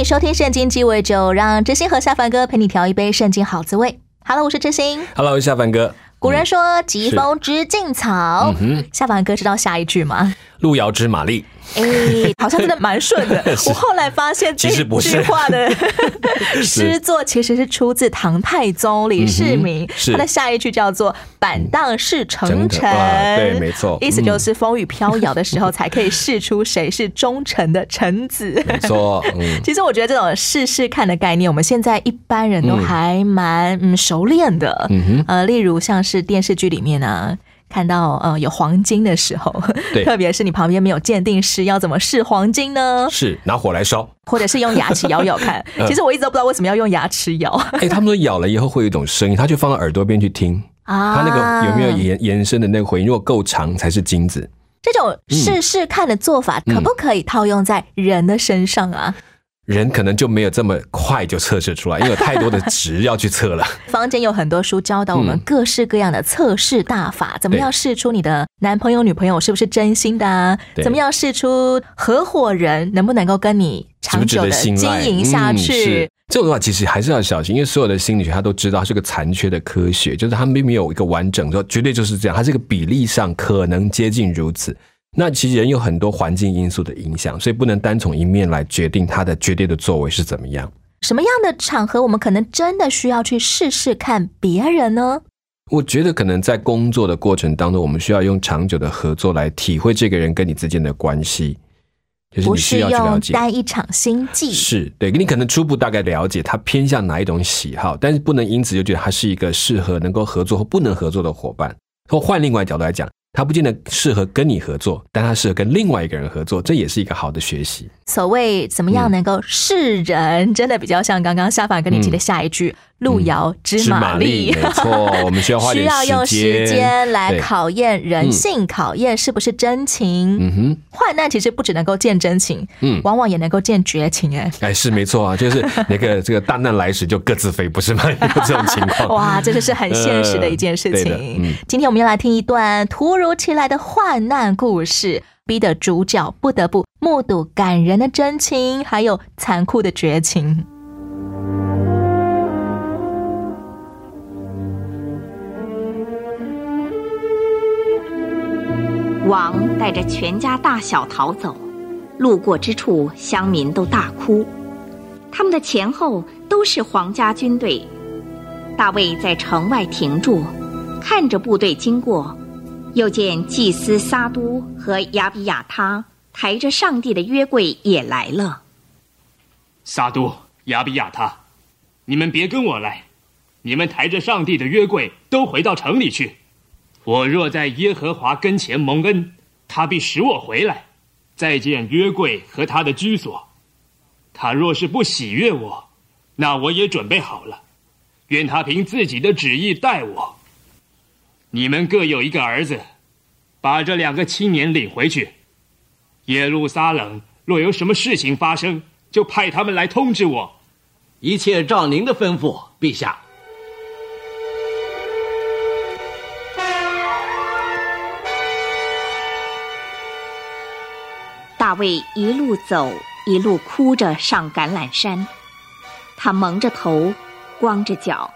你收听《圣经鸡尾酒》，让知心和下凡哥陪你调一杯圣经好滋味。Hello，我是知心。Hello，下凡哥，古人说“疾风知劲草”，嗯下凡哥知道下一句吗？路遥知马力，哎，好像真的蛮顺的。我后来发现这句话的 诗作其实是出自唐太宗李世民嗯，他的下一句叫做“板荡是成真臣”，对没错意思就是风雨飘摇的时候才可以试出谁是忠诚的臣子。没错，嗯，其实我觉得这种试试看的概念，我们现在一般人都还蛮嗯熟练的。嗯哼呃，例如像是电视剧里面呢。看到呃有黄金的时候，对特别是你旁边没有鉴定师，要怎么试黄金呢？是拿火来烧。或者是用牙齿咬咬看。嗯其实我一直都不知道为什么要用牙齿咬哎，他们说咬了以后会有一种声音，他就放到耳朵边去听，啊它那个有没有延延伸的那个回音，如果够长才是金子。这种试试看的做法，嗯可不可以套用在人的身上啊？人可能就没有这么快就测试出来，因为有太多的值要去测了。坊间有很多书教导我们嗯各式各样的测试大法，怎么对样试出你的男朋友、女朋友是不是真心的啊？怎么样试出合伙人能不能够跟你长久的经？营下嗯去是？这种的话，其实还是要小心，因为所有的心理学他都知道它是个残缺的科学，就是它并没有一个完整说绝对就是这样，它这个比例上可能接近如此。那其实人有很多环境因素的影响，所以不能单从一面来决定他的绝对的作为是怎么样。什么样的场合我们可能真的需要去试试看别人呢？我觉得可能在工作的过程当中，我们需要用长久的合作来体会这个人跟你之间的关系，就是不你需要去了解。单一场心计。是对，你可能初步大概了解他偏向哪一种喜好，但是不能因此就觉得他是一个适合能够合作或不能合作的伙伴。或换另外角度来讲，他不见得适合跟你合作，但他适合跟另外一个人合作，这也是一个好的学习。所谓怎么样能够示人，真的比较像刚刚夏凡跟你提的下一句“路遥知是马力”没错，我们 需要花需点要用时间来考验人性，考验是不是真情。嗯哼，患难其实不只能够见真情，嗯往往也能够见绝情。哎，哎，是没错啊，就是那个这个大难来时就各自飞，不是吗？有这种情况。哇，这就是很现实的一件事情。今天我们要来听一段突如其来的患难故事，逼得主角不得不目睹感人的真情，还有残酷的绝情。王带着全家大小逃走，路过之处，乡民都大哭。他们的前后都是皇家军队。大卫在城外停住，看着部队经过，又见祭司撒都和亚比亚他抬着上帝的约柜也来了。撒都、亚比亚他，你们别跟我来，你们抬着上帝的约柜都回到城里去。我若在耶和华跟前蒙恩，他必使我回来，再见约柜和他的居所。他若是不喜悦我，那我也准备好了，愿他凭自己的旨意待我。你们各有一个儿子，把这两个青年领回去。耶路撒冷若有什么事情发生，就派他们来通知我。一切照您的吩咐，陛下。大卫一路走，一路哭着上橄榄山。他蒙着头，光着脚，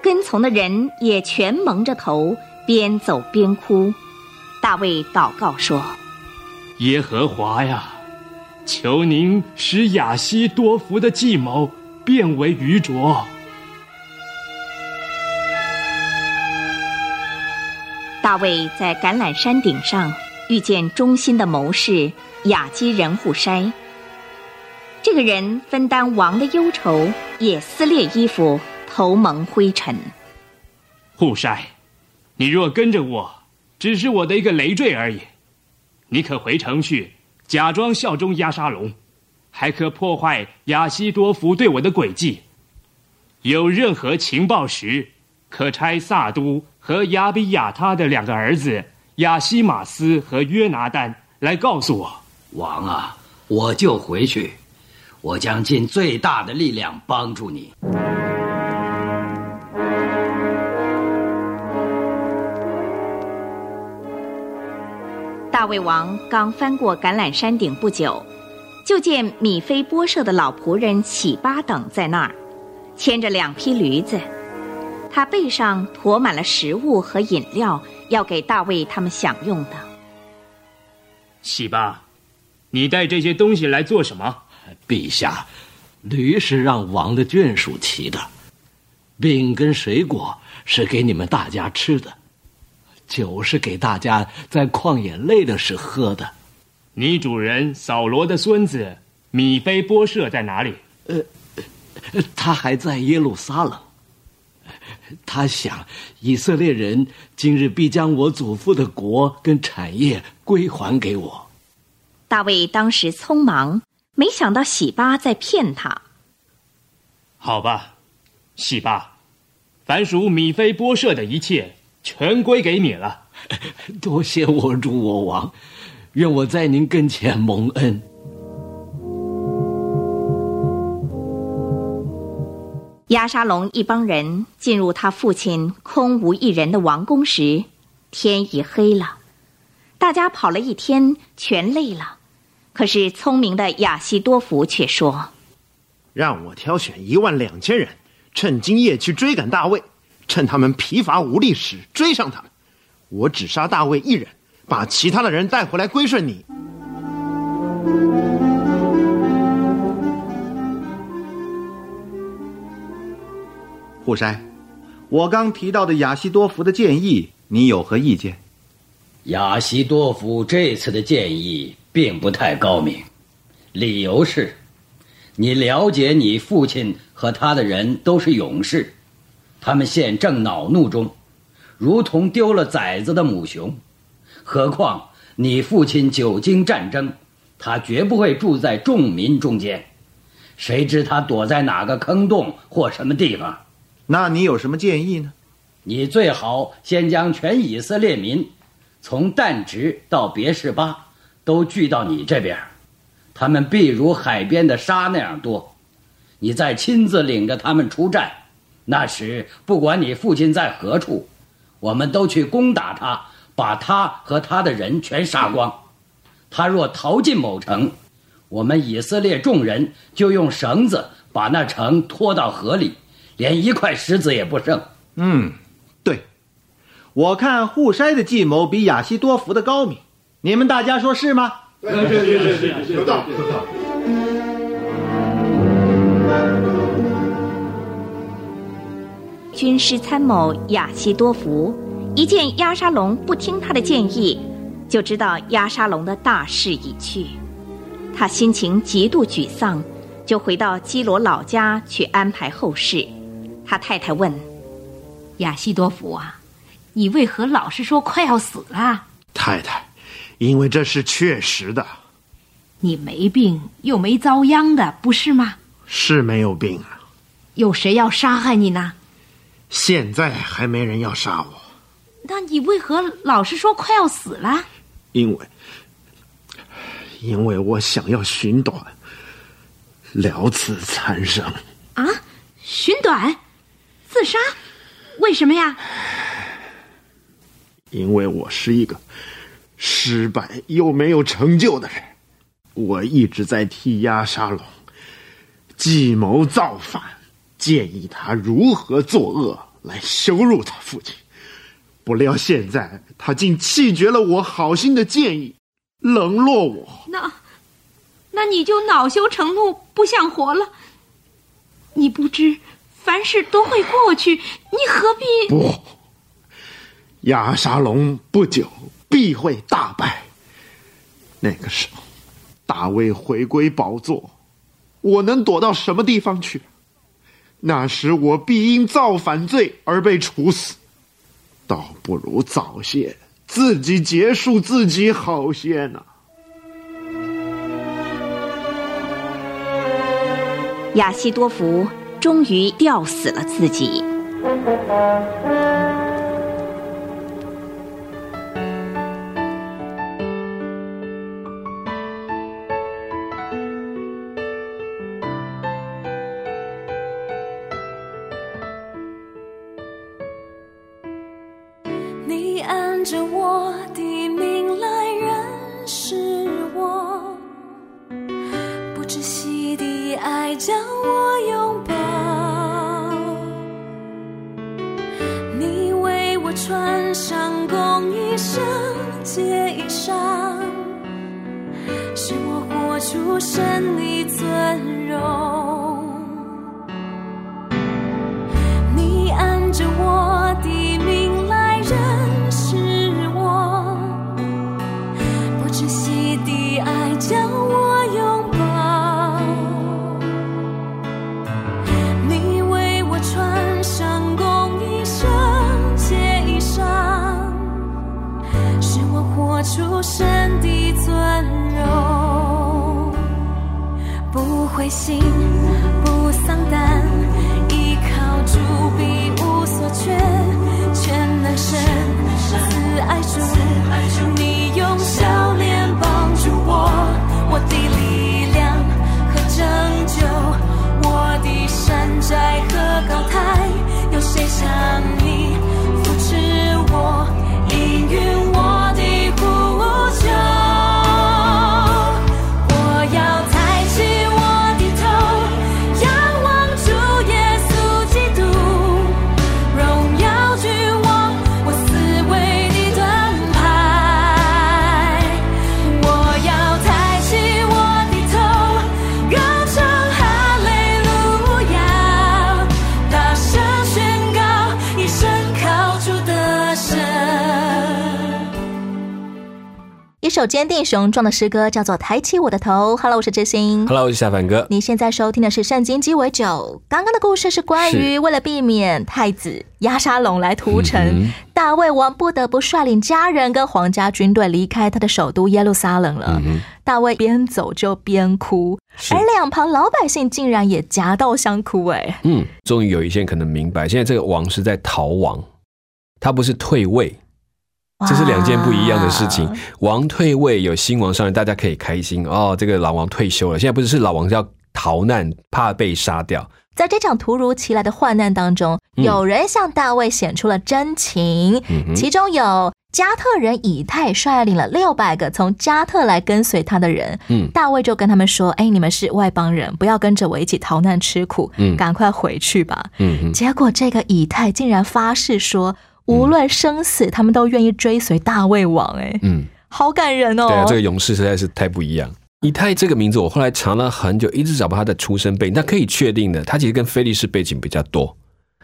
跟从的人也全蒙着头，边走边哭。大卫祷告说耶和华呀，求您使亚西多福的计谋变为愚拙。大卫在橄榄山顶上遇见忠心的谋士雅基人户筛。这个人分担王的忧愁，也撕裂衣服，头蒙灰尘。护筛，你若跟着我，只是我的一个累赘而已。你可回城去，假装效忠押沙龙，还可破坏亚西多夫对我的诡计。有任何情报时，可差萨都和亚比亚他的两个儿子亚西马斯和约拿丹来告诉我。王啊，我就回去，我将尽最大的力量帮助你。大卫王刚翻过橄榄山顶不久，就见米菲波设的老仆人喜巴等在那儿，牵着两匹驴子，他背上驮满了食物和饮料，要给大卫他们享用的。喜巴，你带这些东西来做什么？陛下，驴是让王的眷属骑的，饼跟水果是给你们大家吃的，酒是给大家在旷野累的时喝的。你主人扫罗的孙子米菲波设在哪里？呃他还在耶路撒冷。他想，以色列人今日必将我祖父的国跟产业归还给我。大卫当时匆忙，没想到喜巴在骗他。好吧，喜巴，凡属米菲波设的一切，全归给你了。多谢我主我王，愿我在您跟前蒙恩。亚沙龙一帮人进入他父亲空无一人的王宫时，天已黑了。大家跑了一天，全累了。可是聪明的亚西多福却说：“让我挑选一万两千人，趁今夜去追赶大卫，趁他们疲乏无力时追上他们。我只杀大卫一人，把其他的人带回来归顺你。”户筛，我刚提到的亚西多福的建议，你有何意见？亚西多夫这次的建议并不太高明，理由是，你了解你父亲和他的人都是勇士，他们现正恼怒中，如同丢了崽子的母熊。何况你父亲久经战争，他绝不会住在众民中间，谁知他躲在哪个坑洞或什么地方？那你有什么建议呢？你最好先将全以色列民。从但直到别是巴，都聚到你这边，他们必如海边的沙那样多。你再亲自领着他们出战，那时不管你父亲在何处，我们都去攻打他，把他和他的人全杀光。他若逃进某城，我们以色列众人就用绳子把那城拖到河里，连一块石子也不剩。嗯。对我看户筛的计谋比亚西多福的高明，你们大家说是吗？对对对对对，有道理有道理。军师参谋亚西多福一见亚沙龙不听他的建议，就知道亚沙龙的大势已去，他心情极度沮丧，就回到基罗老家去安排后事。他太太问亚西多福啊。你为何老是说快要死了？太太，因为这是确实的。你没病又没遭殃的，不是吗？是没有病啊。有谁要杀害你呢？现在还没人要杀我。那你为何老是说快要死了？因为，因为我想要寻短，了此残生。啊，寻短，自杀？为什么呀？因为我是一个失败又没有成就的人，我一直在替亚沙龙计谋造反，建议他如何作恶来羞辱他父亲。不料现在他竟弃绝了我好心的建议，冷落我。那，那你就恼羞成怒，不想活了？你不知凡事都会过去，你何必不？亚沙龙不久必会大败。那个时候，大卫回归宝座，我能躲到什么地方去？那时我必因造反罪而被处死，倒不如早些自己结束自己好些呢。亚西多福终于吊死了自己。你按着我不灰心，不丧胆，依靠主必无所缺，全能神慈爱主，你用笑脸帮助我，我的力量和拯救，我的山寨。一首坚定雄壮的诗歌，叫做《抬起我的头》。Hello，我是知心。Hello，我是夏凡哥。你现在收听的是《圣经鸡尾酒》。刚刚的故事是关于为了避免太子押沙龙来屠城，嗯大卫王不得不率领家人跟皇家军队离开他的首都耶路撒冷了。嗯大卫边走就边哭，而两旁老百姓竟然也夹道相哭。哎，嗯，终于有一些人可能明白，现在这个王是在逃亡，他不是退位，这是两件不一样的事情。王退位有新王上任，大家可以开心哦，这个老王退休了。现在不是是老王要逃难，怕被杀掉。在这场突如其来的患难当中，嗯有人向大卫显出了真情，嗯其中有加特人以太率领了六百个从加特来跟随他的人。嗯大卫就跟他们说：“哎，你们是外邦人，不要跟着我一起逃难吃苦，嗯赶快回去吧。嗯，结果这个以太竟然发誓说，无论生死，他们都愿意追随大卫王。哎，嗯，好感人哦！对啊，这个勇士实在是太不一样。以太这个名字，我后来查了很久，一直找不到他的出生背景。但可以确定的，他其实跟菲利士背景比较多。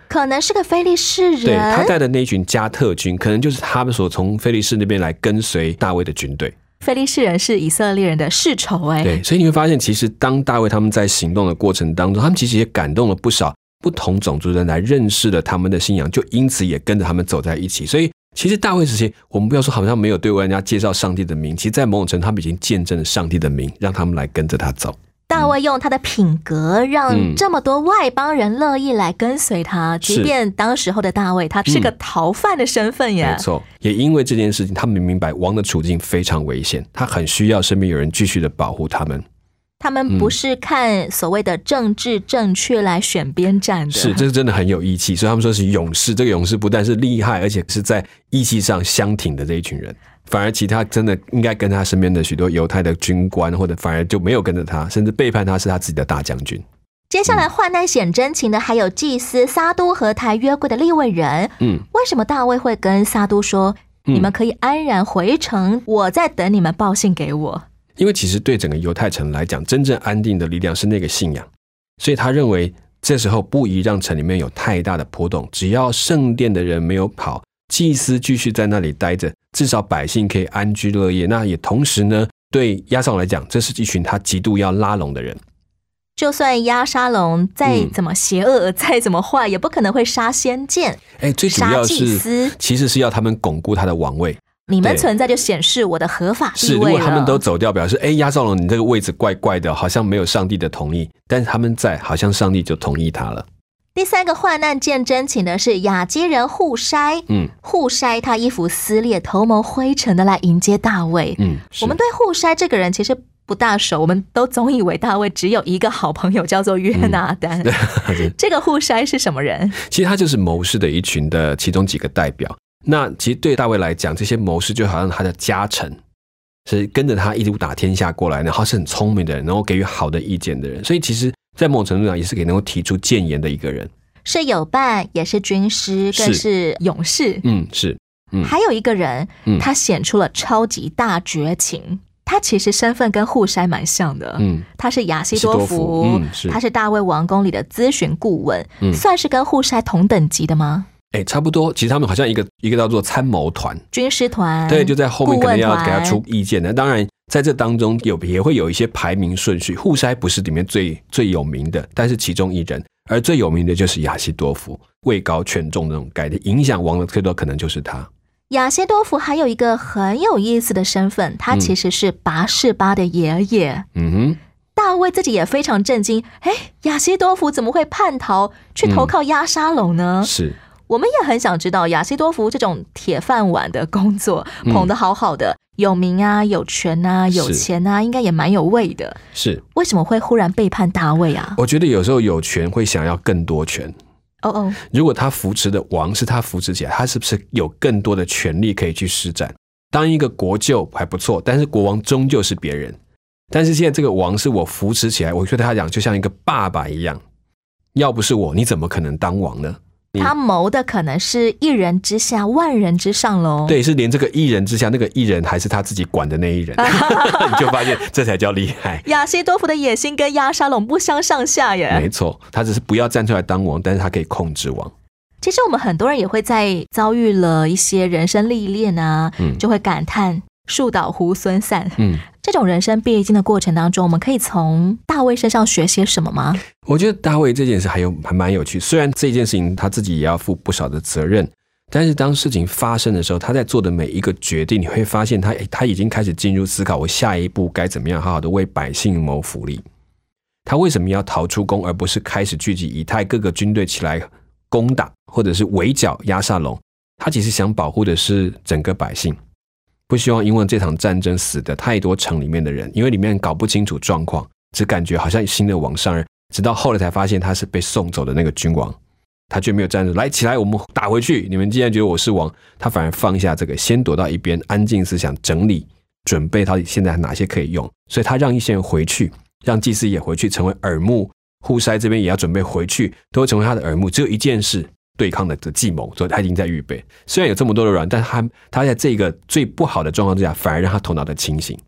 可能是个菲利士人，对他带的那群加特军，可能就是他们所从菲利士那边来跟随大卫的军队。菲利士人是以色列人的世仇。哎，对，所以你会发现，其实当大卫他们在行动的过程当中，他们其实也感动了不少不同种族的人来认识了他们的信仰，就因此也跟着他们走在一起。所以，其实大卫时期，我们不要说好像没有对外人家介绍上帝的名，其实，在某种程度，他们已经见证了上帝的名，让他们来跟着他走。大卫用他的品格，让嗯这么多外邦人乐意来跟随他。即便当时候的大卫，他是个嗯逃犯的身份耶。没错，也因为这件事情，他们明白王的处境非常危险，他很需要身边有人继续的保护他们。他们不是看所谓的政治正确来选边站的。是，这是真的很有义气，所以他们说是勇士。这个勇士不但是厉害，而且是在义气上相挺的这一群人。反而其他真的应该跟他身边的许多犹太的军官，或者反而就没有跟着他，甚至背叛他是他自己的大将军。接下来患难显真情的还有祭司撒都和他约柜的立位人。嗯，为什么大卫会跟撒都说：“嗯你们可以安然回城，我在等你们报信给我。”因为其实对整个犹太城来讲，真正安定的力量是那个信仰，所以他认为这时候不宜让城里面有太大的波动，只要圣殿的人没有跑，祭司继续在那里待着，至少百姓可以安居乐业。那也同时呢，对亚萨龙来讲，这是一群他极度要拉拢的人。就算押沙龙再怎么邪恶、再怎么坏，也不可能会杀先见。哎，最主要是其实是要他们巩固他的王位。你们存在就显示我的合法是，地位如果他们都走掉，表示哎，亚绍龙你这个位置怪怪的，好像没有上帝的同意。但是他们在，好像上帝就同意他了。第三个患难见真情的是雅基人户筛。嗯户筛他衣服撕裂、头蒙灰尘的来迎接大卫。嗯，我们对户筛这个人其实不大熟，我们都总以为大卫只有一个好朋友叫做约拿丹。是这个户筛是什么人？其实他就是谋士的一群的其中几个代表。那其实对大卫来讲，这些谋士就好像他的家臣，是跟着他一路打天下过来，然后是很聪明的人，然后给予好的意见的人。所以其实，在某种程度上，也是给能够提出谏言的一个人。是友伴，也是军师，更是是勇士。嗯，是，嗯，还有一个人，嗯他显出了超级大绝情。他其实身份跟户筛蛮像的，嗯，他是亚西多福福，嗯是他是大卫王宫里的咨询顾问，嗯算是跟户筛同等级的吗？哎，差不多。其实他们好像一个一个叫做参谋团，军师团，对，就在后面可能要给他出意见的。当然，在这当中有也会有一些排名顺序，互筛不是里面最最有名的，但是其中一人，而最有名的就是亚西多夫，位高权重的那种概念，影响王的最多可能就是他。亚西多夫还有一个很有意思的身份，他嗯其实是拔士巴的爷爷。嗯哼，大卫自己也非常震惊，哎，亚西多夫怎么会叛逃去投靠押沙龙呢？是，我们也很想知道亚西多夫这种铁饭碗的工作嗯捧得好好的，有名啊，有权啊，有是钱啊，应该也蛮有位的。是。为什么会忽然背叛大卫啊？我觉得有时候有权会想要更多权。哦哦，如果他扶持的王是他扶持起来，他是不是有更多的权利可以去施展？当一个国舅还不错，但是国王终究是别人。但是现在这个王是我扶持起来，我对他讲就像一个爸爸一样。要不是我，你怎么可能当王呢？你他谋的可能是一人之下，万人之上喽。，对，是连这个一人之下，那个一人还是他自己管的那一人，你就发现这才叫厉害。亚西多夫的野心跟亚沙龙不相上下耶。没错，他只是不要站出来当王，但是他可以控制王。其实我们很多人也会在遭遇了一些人生历练啊，嗯就会感叹树倒猢狲散。嗯，这种人生必经的过程当中，我们可以从大卫身上学些什么吗？我觉得大卫这件事还有还蛮有趣，虽然这件事情他自己也要负不少的责任，但是当事情发生的时候，他在做的每一个决定，你会发现他他已经开始进入思考，我下一步该怎么样好好的为百姓谋福利。他为什么要逃出宫，而不是开始聚集以太各个军队起来攻打，或者是围剿亚萨龙？他其实想保护的是整个百姓，不希望因为这场战争死的太多城里面的人，因为里面搞不清楚状况，只感觉好像新的王上任，直到后来才发现他是被送走的那个君王，他却没有站着来起来，我们打回去。你们既然觉得我是王，他反而放下这个，先躲到一边，安静思想，整理准备到底现在哪些可以用，所以他让一些人回去，让祭司也回去，成为耳目。户筛这边也要准备回去，都会成为他的耳目。只有一件事，对抗的的计谋，所以他已经在预备。虽然有这么多的软，但他他在这个最不好的状况之下，反而让他头脑的清醒。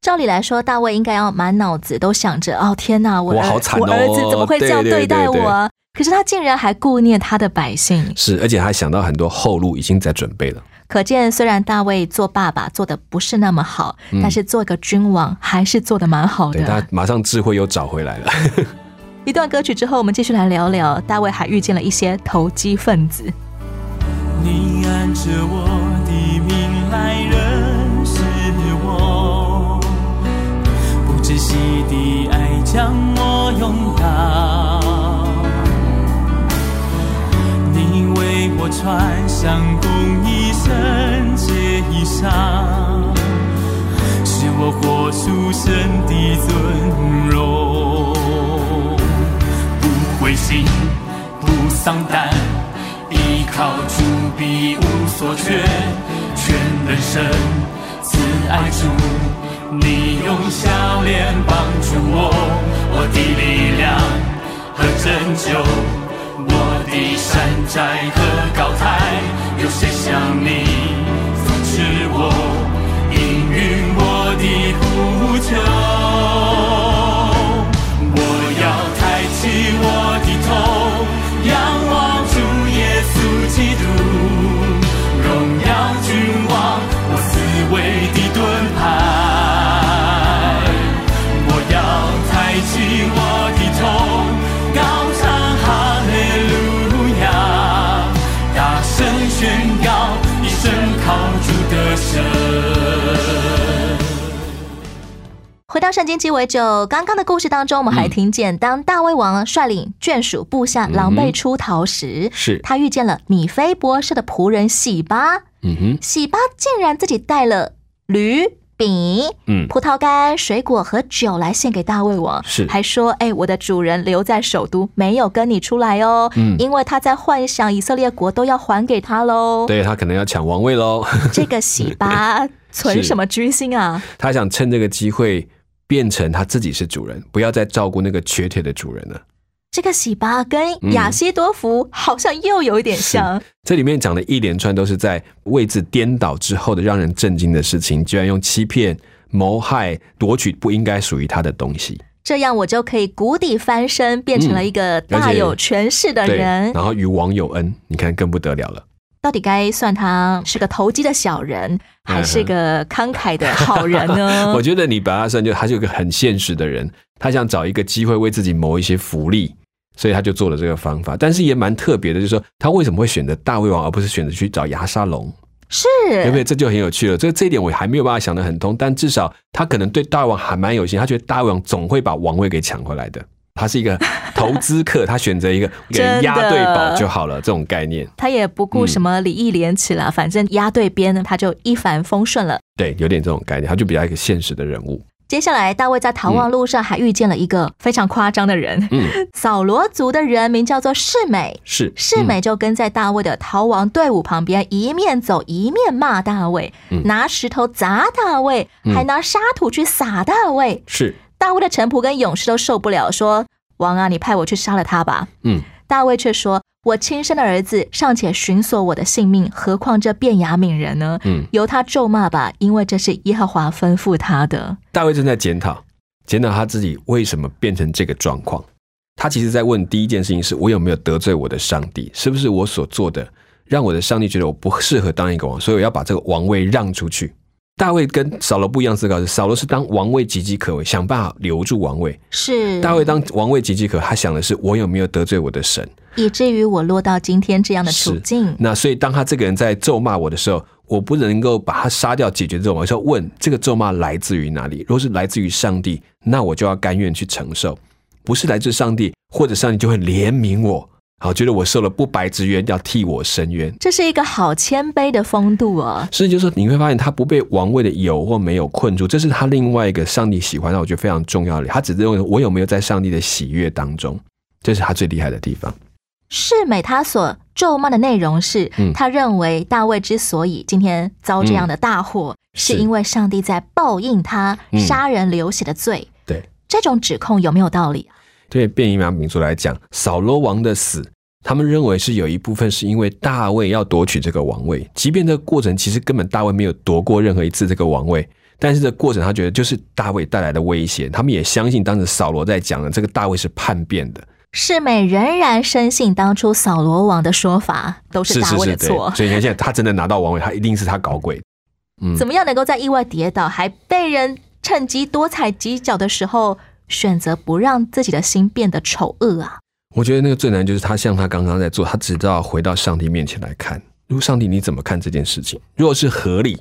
照理来说，大卫应该要满脑子都想着：哦，天哪，我儿我好惨哦我儿子怎么会这样对待我啊？可是他竟然还顾念他的百姓，是，而且他想到很多后路已经在准备了。可见虽然大卫做爸爸做的不是那么好，嗯但是做一个君王还是做的蛮好的他。马上智慧又找回来了。一段歌曲之后，我们继续来聊聊大卫还遇见了一些投机分子。你按着我的命来认识我，不窒息的爱必无所缺，全能神慈爱主，你用笑脸帮助我，我的力量和拯救。我的山寨和高台，有谁像你扶持我，应允我的呼求？经鸡尾酒，刚刚的故事当中，我们还听见，当大卫王率领眷属部下狼狈出逃时，是他遇见了米菲博士的仆人喜巴。嗯哼，喜巴竟然自己带了驴饼、嗯葡萄干、水果和酒来献给大卫王，是还说：“哎，我的主人留在首都，没有跟你出来哦，嗯因为他在幻想以色列国都要还给他喽。”对他可能要抢王位喽。这个喜巴 存什么居心啊？他想趁这个机会变成他自己是主人，不要再照顾那个瘸腿的主人了。这个喜巴跟亚西多福好像又有一点像。这里面讲的一连串都是在位置颠倒之后的让人震惊的事情，居然用欺骗、谋害、夺取不应该属于他的东西。这样我就可以谷底翻身，变成了一个大有权势的对，人。然后与王有恩，你看更不得了了。到底该算他是个投机的小人，还是个慷慨的好人呢？我觉得你把他算就他是一个很现实的人，他想找一个机会为自己谋一些福利，所以他就做了这个方法。但是也蛮特别的，就是说他为什么会选择大胃王，而不是选择去找牙沙龙？是，对不对？这就很有趣了。这这一点我还没有办法想得很通，但至少他可能对大胃王还蛮有心，他觉得大胃王总会把王位给抢回来的。他是一个投资客，他选择一个 人押对宝就好了，这种概念。他也不顾什么礼义廉耻啦，反正压对边呢，他就一帆风顺了。对，有点这种概念，他就比较一个现实的人物。接下来，大卫在逃亡路上还遇见了一个非常夸张的人，嗯，扫罗族的人名叫做世美。是世美就跟在大卫的逃亡队伍旁边，一面走一面骂大卫，嗯拿石头砸大卫，嗯还拿沙土去撒大卫。是，大卫的臣仆跟勇士都受不了，说：“王啊，你派我去杀了他吧。”嗯，大卫却说：“我亲生的儿子尚且寻索我的性命，何况这便雅悯人呢？嗯由他咒骂吧，因为这是耶和华吩咐他的。大卫正在检讨，检讨他自己为什么变成这个状况。他其实在问第一件事情是：我有没有得罪我的上帝？是不是我所做的让我的上帝觉得我不适合当一个王，所以我要把这个王位让出去？大卫跟扫罗不一样思考是，扫罗是当王位岌岌可危，想办法留住王位；是大卫当王位岌岌可，他想的是我有没有得罪我的神？以至于我落到今天这样的处境。那所以当他这个人在咒骂我的时候，我不能够把他杀掉解决咒骂，我是要问这个咒骂来自于哪里？如果是来自于上帝，那我就要甘愿去承受；不是来自上帝，或者上帝就会怜悯我，好觉得我受了不白之冤，要替我伸冤。这是一个好谦卑的风度哦。甚至就是说，你会发现他不被王位的有或没有困住，这是他另外一个上帝喜欢让，我觉得非常重要的。他只是认为我有没有在上帝的喜悦当中，这是他最厉害的地方。世美他所咒骂的内容是，嗯他认为大卫之所以今天遭这样的大祸，是因为上帝在报应他嗯杀人流血的罪。对，这种指控有没有道理啊？对便雅悯族来讲，扫罗王的死，他们认为是有一部分是因为大卫要夺取这个王位，即便这个过程其实根本大卫没有夺过任何一次这个王位，但是这个过程他觉得就是大卫带来的威胁，他们也相信当时扫罗在讲的这个大卫是叛变的，世美仍然深信当初扫罗王的说法都是大卫的对错。所以你看现在他真的拿到王位，他一定是他搞鬼。嗯怎么样能够在意外跌倒，还被人趁机多踩几脚的时候，选择不让自己的心变得丑恶啊？我觉得那个最难就是他像他刚刚在做，他只知道回到上帝面前来看，如果上帝你怎么看这件事情？如果是合理，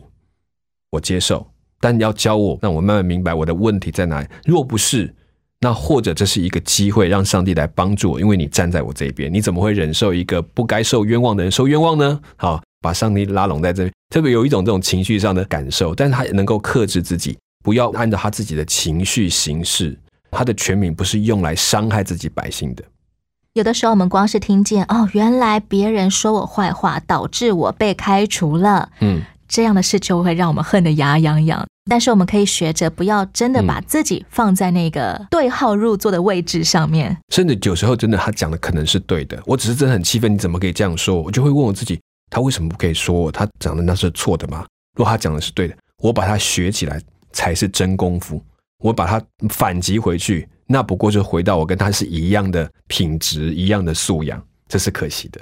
我接受，但你要教我，让我慢慢明白我的问题在哪里。如果不是，那或者这是一个机会，让上帝来帮助我，因为你站在我这边，你怎么会忍受一个不该受冤枉的人受冤枉呢？好，把上帝拉拢在这边，特别有一种这种情绪上的感受，但是他也能够克制自己，不要按照他自己的情绪行事。他的权柄不是用来伤害自己百姓的。有的时候我们光是听见哦，原来别人说我坏话，导致我被开除了，嗯，这样的事就会让我们恨得牙痒痒。但是我们可以学着不要真的把自己放在那个对号入座的位置上面。甚至有时候真的他讲的可能是对的，我只是真的很气愤，你怎么可以这样说我？我就会问我自己，他为什么不可以说我？他讲的那是错的吗？如果他讲的是对的，我把它学起来才是真功夫。我把它反击回去，那不过就回到我跟他是一样的品质、一样的素养，这是可惜的。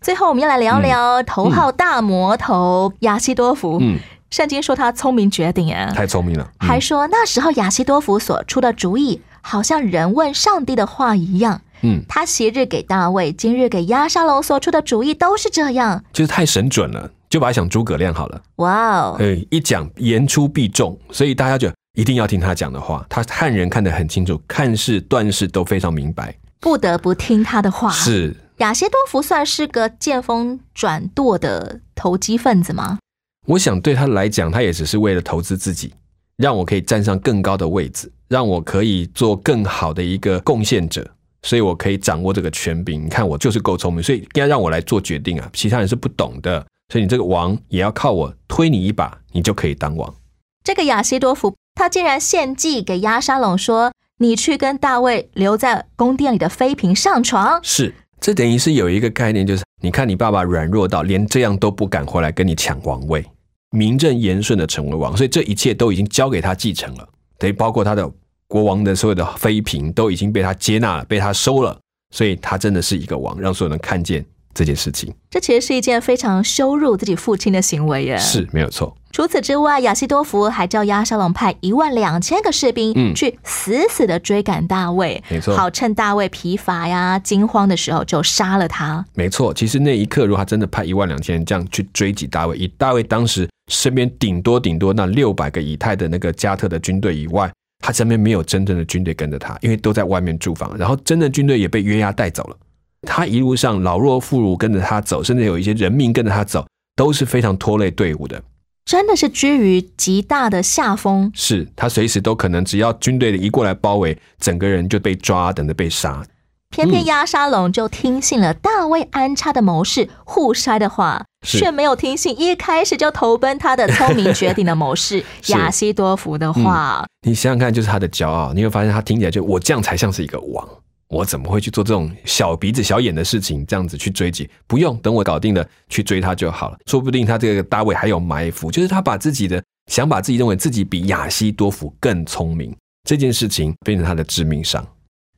最后，我们要来聊聊头号大魔头亚西多福。嗯，圣经说他聪明绝顶啊，太聪明了。嗯还说那时候亚西多福所出的主意，好像人问上帝的话一样。嗯，他昔日给大卫，今日给亚沙龙所出的主意都是这样。就是太神准了，就把它想诸葛亮好了。哇哦！哎，一讲言出必中，所以大家觉得一定要听他讲的话。他看人看得很清楚，看事断事都非常明白。不得不听他的话。是亚西多福算是个见风转舵的投机分子吗？我想对他来讲，他也只是为了投资自己，让我可以站上更高的位置，让我可以做更好的一个贡献者，所以我可以掌握这个权柄。你看我就是够聪明，所以应该让我来做决定啊！其他人是不懂的，所以你这个王也要靠我推你一把，你就可以当王。这个亚西多福他竟然献计给亚沙龙说：“你去跟大卫留在宫殿里的妃嫔上床。”是，这等于是有一个概念，就是你看你爸爸软弱到连这样都不敢回来跟你抢王位，名正言顺的成为王，所以这一切都已经交给他继承了，等于包括他的国王的所有的妃嫔都已经被他接纳了，被他收了，所以他真的是一个王，让所有人看见这件事情。这其实是一件非常羞辱自己父亲的行为耶。是没有错。除此之外，亚西多福还叫亚沙龙派一万两千个士兵嗯去死死的追赶大卫，没错好趁大卫疲乏呀、惊慌的时候就杀了他。没错，其实那一刻，如果他真的派一万两千人这样去追击大卫，以大卫当时身边顶多顶多那六百个以太的那个加特的军队以外，他身边没有真正的军队跟着他，因为都在外面驻防，然后真的军队也被约押带走了。他一路上老弱妇孺跟着他走，甚至有一些人民跟着他走，都是非常拖累队伍的。真的是居于极大的下风。是他随时都可能，只要军队一过来包围，整个人就被抓，等着被杀。偏偏亚沙龙就听信了大卫安插的谋士互筛的话，却没有听信一开始就投奔他的聪明绝顶的谋士 是亚西多福的话。你想想看，就是他的骄傲，你会发现他听起来就我这样才像是一个王，我怎么会去做这种小鼻子小眼的事情？这样子去追击，不用等我搞定了去追他就好了。说不定他这个大卫还有埋伏，就是他把自己的想把自己认为自己比亚西多夫更聪明这件事情变成他的致命伤。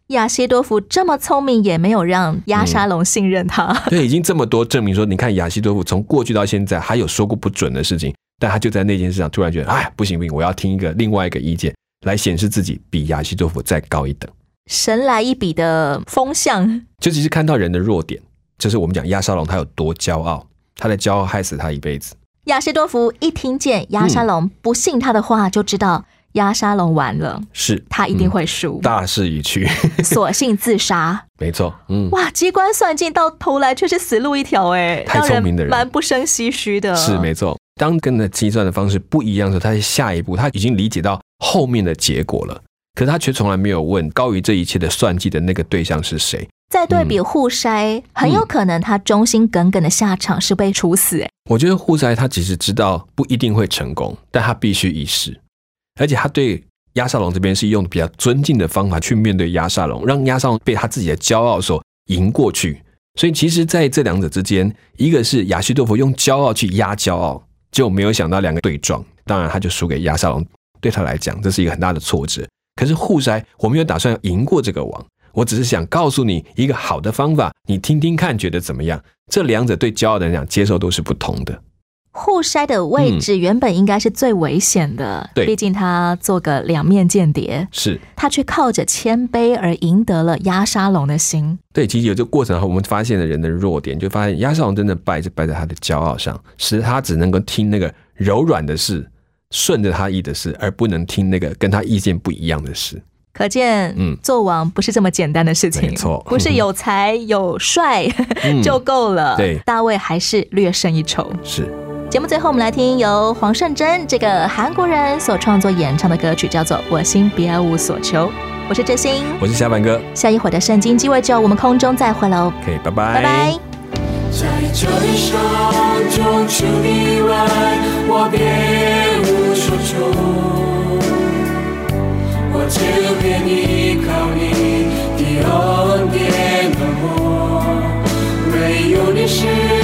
亚西多夫这么聪明，也没有让亚沙龙信任他。对，已经这么多证明说，你看亚西多夫从过去到现在，还有说过不准的事情，但他就在那件事上突然觉得，哎，不行不行，我要听一个另外一个意见，来显示自己比亚西多夫再高一等。神来一笔的风向，就只是看到人的弱点，就是我们讲亚沙龙他有多骄傲，他的骄傲害死他一辈子。亚西多夫一听见亚沙龙不信他的话，就知道亚沙龙完了，是他一定会输，大势已去，索性自杀。没错，嗯，哇，机关算尽，到头来却是死路一条，哎，太聪明的人让蛮不生唏嘘的。是没错。当跟的计算的方式不一样的时候，他下一步他已经理解到后面的结果了，可是他却从来没有问高于这一切的算计的那个对象是谁。再对比户筛，很有可能他忠心耿耿的下场是被处死。哎，我觉得户筛他其实知道不一定会成功，但他必须一试，而且他对亚沙龙这边是用比较尊敬的方法去面对亚沙龙，让亚沙龙被他自己的骄傲所赢过去。所以其实在这两者之间，一个是亚西多夫用骄傲去压骄傲，结果没有想到两个对撞，当然他就输给亚沙龙。对他来讲，这是一个很大的挫折。可是互筛，我没有打算要赢过这个王，我只是想告诉你一个好的方法，你听听看，觉得怎么样？这两者对骄傲的人讲接受都是不同的。互筛的位置原本应该是最危险的，嗯对毕竟他做个两面间谍，是他却靠着谦卑而赢得了压沙龙的心。对，其实有这个过程后，我们发现了人的弱点，就发现压沙龙真的败是败在他的骄傲上，使他只能够听那个柔软的事，顺着他意的事，而不能听那个跟他意见不一样的事。可见，嗯。做王不是这么简单的事情，没错。不是有才有帅嗯。就够了。对。大卫还是略胜一筹。是。节目最后，我们来听由黄圣珍这个韩国人所创作演唱的歌曲，叫做《我心别无所求》。我是真心，我是小板哥，下一会儿的圣经鸡尾酒，我们空中再会喽，可以，拜拜，拜拜。在这一生中，除你外，我别中，我只愿依靠你的恩典和，唯有你。